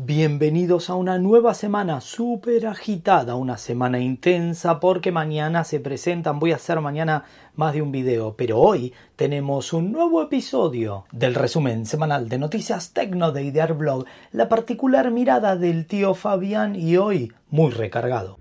Bienvenidos a una nueva semana súper agitada, una semana intensa porque mañana se presentan, voy a hacer mañana más de un video, pero hoy tenemos un nuevo episodio del resumen semanal de noticias tecno de Idear Blog, la particular mirada del tío Fabián y hoy muy recargado.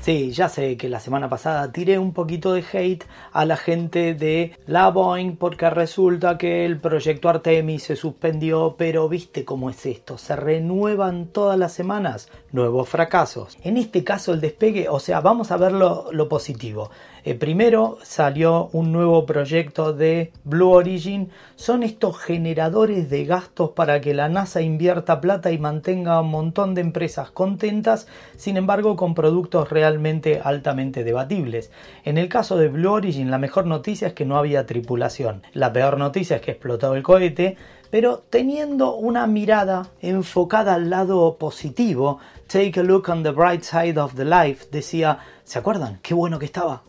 Sí, ya sé que la semana pasada tiré un poquito de hate a la gente de la Boeing porque resulta que el proyecto Artemis se suspendió, pero viste cómo es esto, se renuevan todas las semanas nuevos fracasos. En este caso el despegue, o sea, vamos a ver lo, positivo. Eh, primero salió un nuevo proyecto de Blue Origin. Son estos generadores de gastos para que la NASA invierta plata y mantenga un montón de empresas contentas, sin embargo con productos realmente altamente debatibles. En el caso de Blue Origin la mejor noticia es que no había tripulación. La peor noticia es que explotó el cohete pero teniendo una mirada enfocada al lado positivo, take a look on the bright side of the life, decía, ¿se acuerdan? Qué bueno que estaba.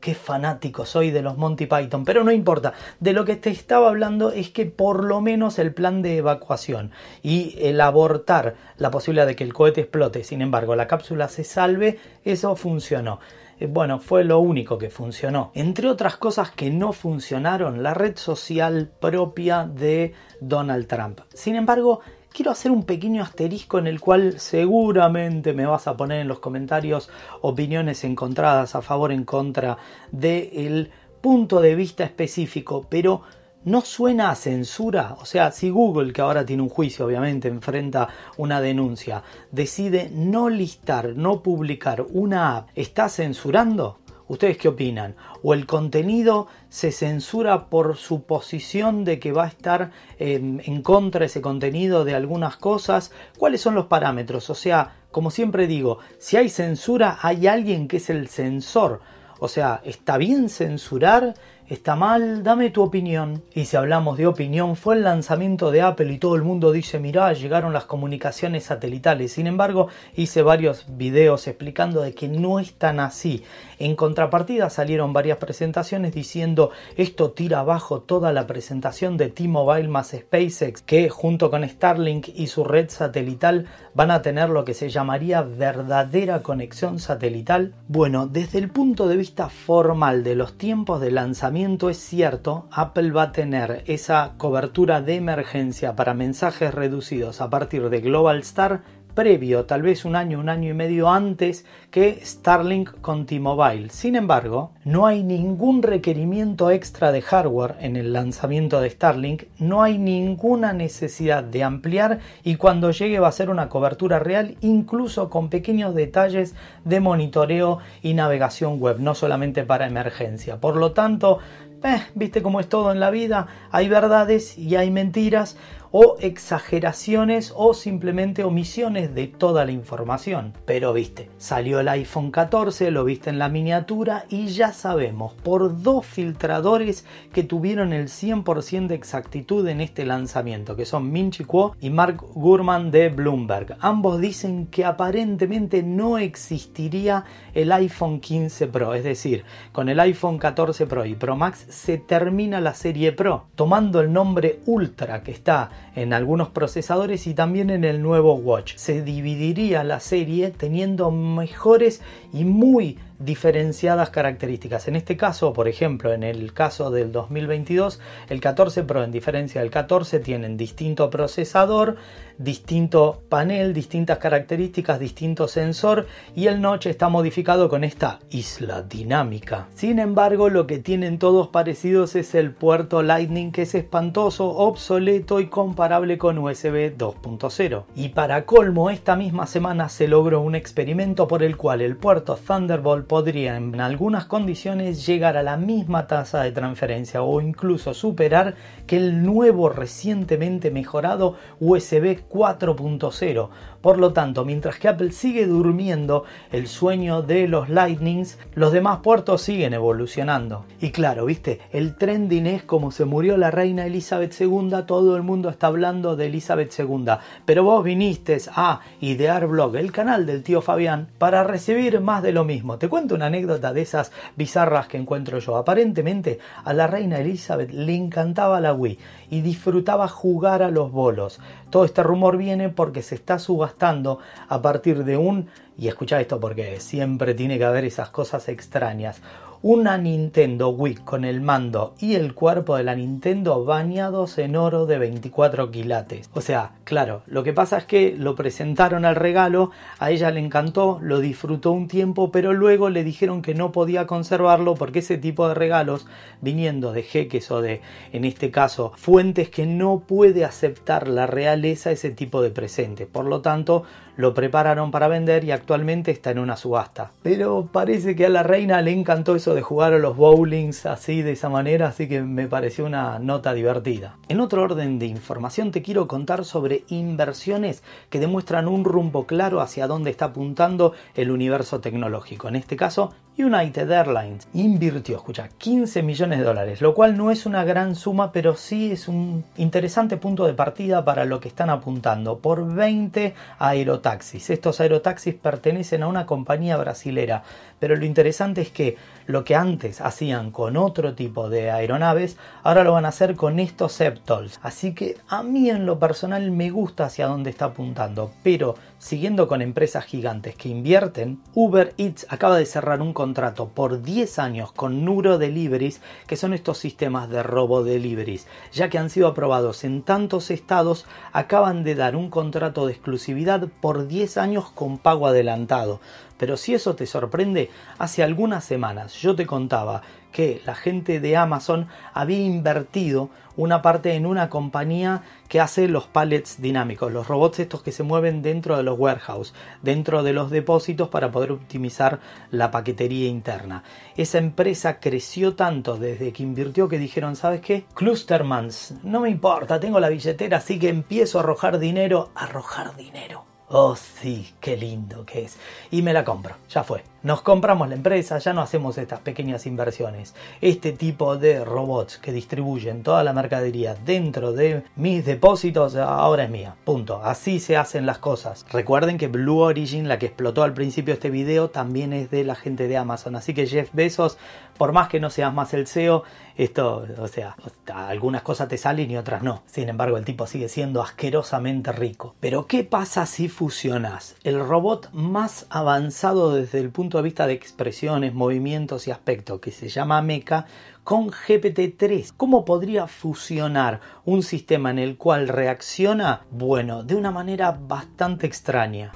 Qué fanático soy de los Monty Python, pero no importa. De lo que te estaba hablando es que por lo menos el plan de evacuación y el abortar la posibilidad de que el cohete explote, sin embargo la cápsula se salve, eso funcionó. Eh, bueno, fue lo único que funcionó. Entre otras cosas que no funcionaron, la red social propia de Donald Trump. Sin embargo, quiero hacer un pequeño asterisco en el cual seguramente me vas a poner en los comentarios opiniones encontradas a favor en contra del punto de vista específico, pero no suena a censura. O sea, si Google, que ahora tiene un juicio, obviamente, enfrenta una denuncia, decide no listar, no publicar una app, ¿está censurando? ¿Ustedes qué opinan? ¿O el contenido se censura por su posición de que va a estar em, en contra ese contenido de algunas cosas? ¿Cuáles son los parámetros? O sea, como siempre digo, si hay censura, hay alguien que es el censor. O sea, ¿está bien censurar? Está mal, dame tu opinión. Y si hablamos de opinión, fue el lanzamiento de Apple y todo el mundo dice, mirá, llegaron las comunicaciones satelitales. Sin embargo, hice varios videos explicando de que no es tan así. En contrapartida salieron varias presentaciones diciendo esto tira abajo toda la presentación de T-Mobile más SpaceX, que junto con Starlink y su red satelital van a tener lo que se llamaría verdadera conexión satelital. Bueno, desde el punto de vista formal de los tiempos de lanzamiento, es cierto, Apple va a tener esa cobertura de emergencia para mensajes reducidos a partir de Global Star previo, tal vez un año, un año y medio antes que Starlink con T-Mobile. Sin embargo, no hay ningún requerimiento extra de hardware en el lanzamiento de Starlink, no hay ninguna necesidad de ampliar y cuando llegue va a ser una cobertura real, incluso con pequeños detalles de monitoreo y navegación web, no solamente para emergencia. Por lo tanto, eh, viste cómo es todo en la vida, hay verdades y hay mentiras o exageraciones o simplemente omisiones de toda la información. Pero viste, salió el iPhone 14, lo viste en la miniatura y ya sabemos por dos filtradores que tuvieron el 100% de exactitud en este lanzamiento, que son Min Chi Kuo y Mark Gurman de Bloomberg. Ambos dicen que aparentemente no existiría el iPhone 15 Pro, es decir, con el iPhone 14 Pro y Pro Max se termina la serie Pro, tomando el nombre Ultra que está en algunos procesadores y también en el nuevo Watch. Se dividiría la serie teniendo mejores y muy diferenciadas características. En este caso, por ejemplo, en el caso del 2022, el 14 Pro en diferencia del 14 tienen distinto procesador, distinto panel, distintas características, distinto sensor y el notch está modificado con esta isla dinámica. Sin embargo, lo que tienen todos parecidos es el puerto Lightning que es espantoso, obsoleto y comparable con USB 2.0. Y para colmo, esta misma semana se logró un experimento por el cual el puerto Thunderbolt podría en algunas condiciones llegar a la misma tasa de transferencia o incluso superar que el nuevo recientemente mejorado USB 4.0. Por lo tanto, mientras que Apple sigue durmiendo el sueño de los Lightnings, los demás puertos siguen evolucionando. Y claro, viste, el trending es como se murió la reina Elizabeth II, todo el mundo está hablando de Elizabeth II. Pero vos viniste a Idear Blog, el canal del tío Fabián, para recibir más de lo mismo. Te cuento una anécdota de esas bizarras que encuentro yo. Aparentemente a la reina Elizabeth le encantaba la Wii y disfrutaba jugar a los bolos. Todo este rumor viene porque se está subastando a partir de un, y escucha esto porque siempre tiene que haber esas cosas extrañas, una Nintendo Wii con el mando y el cuerpo de la Nintendo bañados en oro de 24 quilates. O sea, claro, lo que pasa es que lo presentaron al regalo, a ella le encantó, lo disfrutó un tiempo, pero luego le dijeron que no podía conservarlo porque ese tipo de regalos, viniendo de jeques o de, en este caso, fuentes que no puede aceptar la realeza ese tipo de presente. Por lo tanto, lo prepararon para vender y actualmente está en una subasta. Pero parece que a la reina le encantó eso de jugar a los bowlings así de esa manera, así que me pareció una nota divertida. En otro orden de información te quiero contar sobre inversiones que demuestran un rumbo claro hacia dónde está apuntando el universo tecnológico. En este caso, United Airlines invirtió, escucha, 15 millones de dólares, lo cual no es una gran suma, pero sí es un interesante punto de partida para lo que están apuntando, por 20 aerotaxis. Estos aerotaxis pertenecen a una compañía brasilera, pero lo interesante es que lo que antes hacían con otro tipo de aeronaves, ahora lo van a hacer con estos Septols. Así que a mí en lo personal me gusta hacia dónde está apuntando, pero siguiendo con empresas gigantes que invierten, Uber Eats acaba de cerrar un contrato por 10 años con Nuro Deliveries, que son estos sistemas de robo deliveries, ya que han sido aprobados en tantos estados, acaban de dar un contrato de exclusividad por 10 años con pago adelantado. Pero si eso te sorprende, hace algunas semanas yo te contaba que la gente de Amazon había invertido una parte en una compañía que hace los pallets dinámicos, los robots estos que se mueven dentro de los warehouse, dentro de los depósitos para poder optimizar la paquetería interna. Esa empresa creció tanto desde que invirtió que dijeron, ¿sabes qué? Clustermans, no me importa, tengo la billetera, así que empiezo a arrojar dinero, arrojar dinero. Oh, sí, qué lindo que es. Y me la compro, ya fue. Nos compramos la empresa, ya no hacemos estas pequeñas inversiones. Este tipo de robots que distribuyen toda la mercadería dentro de mis depósitos ahora es mía. Punto. Así se hacen las cosas. Recuerden que Blue Origin, la que explotó al principio este video, también es de la gente de Amazon. Así que Jeff Bezos, por más que no seas más el CEO, esto, o sea, algunas cosas te salen y otras no. Sin embargo, el tipo sigue siendo asquerosamente rico. Pero ¿qué pasa si fusionas el robot más avanzado desde el punto de vista de expresiones, movimientos y aspecto, que se llama Mecha, con GPT-3. ¿Cómo podría fusionar un sistema en el cual reacciona, bueno, de una manera bastante extraña?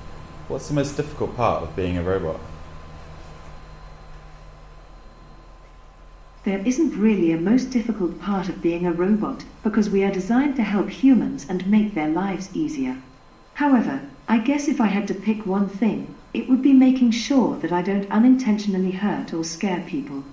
Robot? There isn't really a most difficult part of being a robot because we are designed to help humans and make their lives easier. However, I guess if I had to pick one thing, it would be making sure that I don't unintentionally hurt or scare people.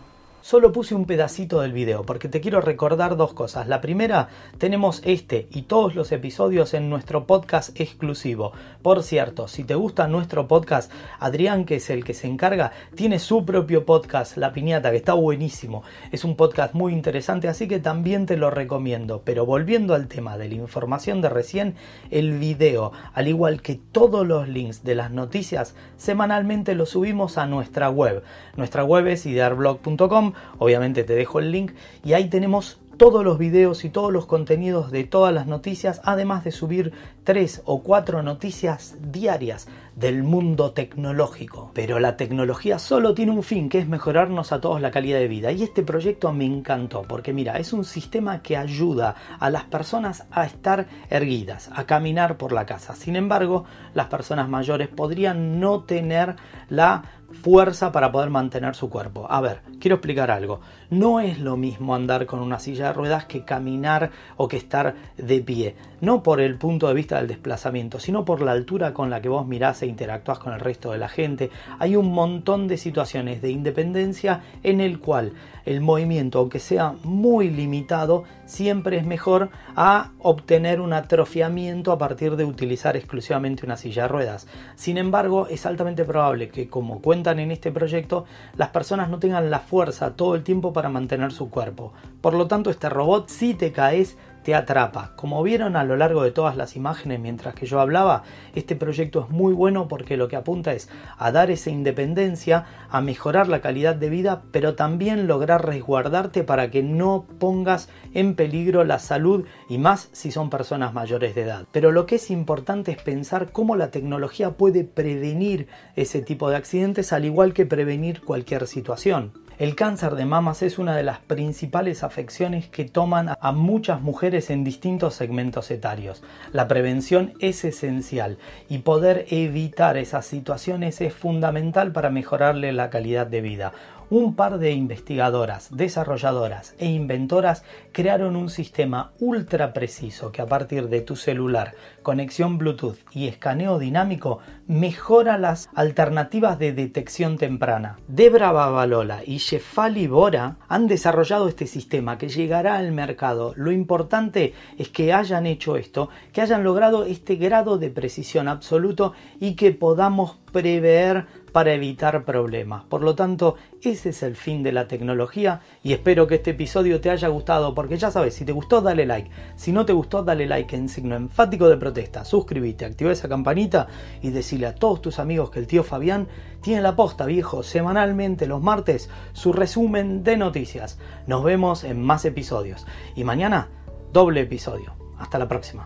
Solo puse un pedacito del video porque te quiero recordar dos cosas. La primera, tenemos este y todos los episodios en nuestro podcast exclusivo. Por cierto, si te gusta nuestro podcast, Adrián, que es el que se encarga, tiene su propio podcast, La Piñata, que está buenísimo. Es un podcast muy interesante, así que también te lo recomiendo. Pero volviendo al tema de la información de recién, el video, al igual que todos los links de las noticias, semanalmente los subimos a nuestra web. Nuestra web es idearblog.com, obviamente te dejo el link y ahí tenemos todos los videos y todos los contenidos de todas las noticias, además de subir tres o cuatro noticias diarias del mundo tecnológico. Pero la tecnología solo tiene un fin, que es mejorarnos a todos la calidad de vida. Y este proyecto me encantó, porque mira, es un sistema que ayuda a las personas a estar erguidas, a caminar por la casa. Sin embargo, las personas mayores podrían no tener la fuerza para poder mantener su cuerpo. A ver, quiero explicar algo. No es lo mismo andar con una silla de ruedas que caminar o que estar de pie. No por el punto de vista del desplazamiento, sino por la altura con la que vos mirás e interactúas con el resto de la gente. Hay un montón de situaciones de independencia en el cual el movimiento, aunque sea muy limitado, siempre es mejor a obtener un atrofiamiento a partir de utilizar exclusivamente una silla de ruedas. Sin embargo, es altamente probable que, como cuentan en este proyecto, las personas no tengan la fuerza todo el tiempo para mantener su cuerpo. Por lo tanto, este robot, si te caes, te atrapa. Como vieron a lo largo de todas las imágenes mientras que yo hablaba, este proyecto es muy bueno porque lo que apunta es a dar esa independencia, a mejorar la calidad de vida, pero también lograr resguardarte para que no pongas en peligro la salud y más si son personas mayores de edad. Pero lo que es importante es pensar cómo la tecnología puede prevenir ese tipo de accidentes al igual que prevenir cualquier situación. El cáncer de mamas es una de las principales afecciones que toman a muchas mujeres en distintos segmentos etarios. La prevención es esencial y poder evitar esas situaciones es fundamental para mejorarle la calidad de vida un par de investigadoras, desarrolladoras e inventoras crearon un sistema ultra preciso que a partir de tu celular, conexión Bluetooth y escaneo dinámico mejora las alternativas de detección temprana. Debra Babalola y Shefali Bora han desarrollado este sistema que llegará al mercado. Lo importante es que hayan hecho esto, que hayan logrado este grado de precisión absoluto y que podamos prever para evitar problemas. Por lo tanto, ese es el fin de la tecnología y espero que este episodio te haya gustado porque ya sabes, si te gustó dale like, si no te gustó dale like en signo enfático de protesta, suscríbete, activa esa campanita y decirle a todos tus amigos que el tío Fabián tiene la posta viejo semanalmente los martes su resumen de noticias. Nos vemos en más episodios y mañana doble episodio. Hasta la próxima.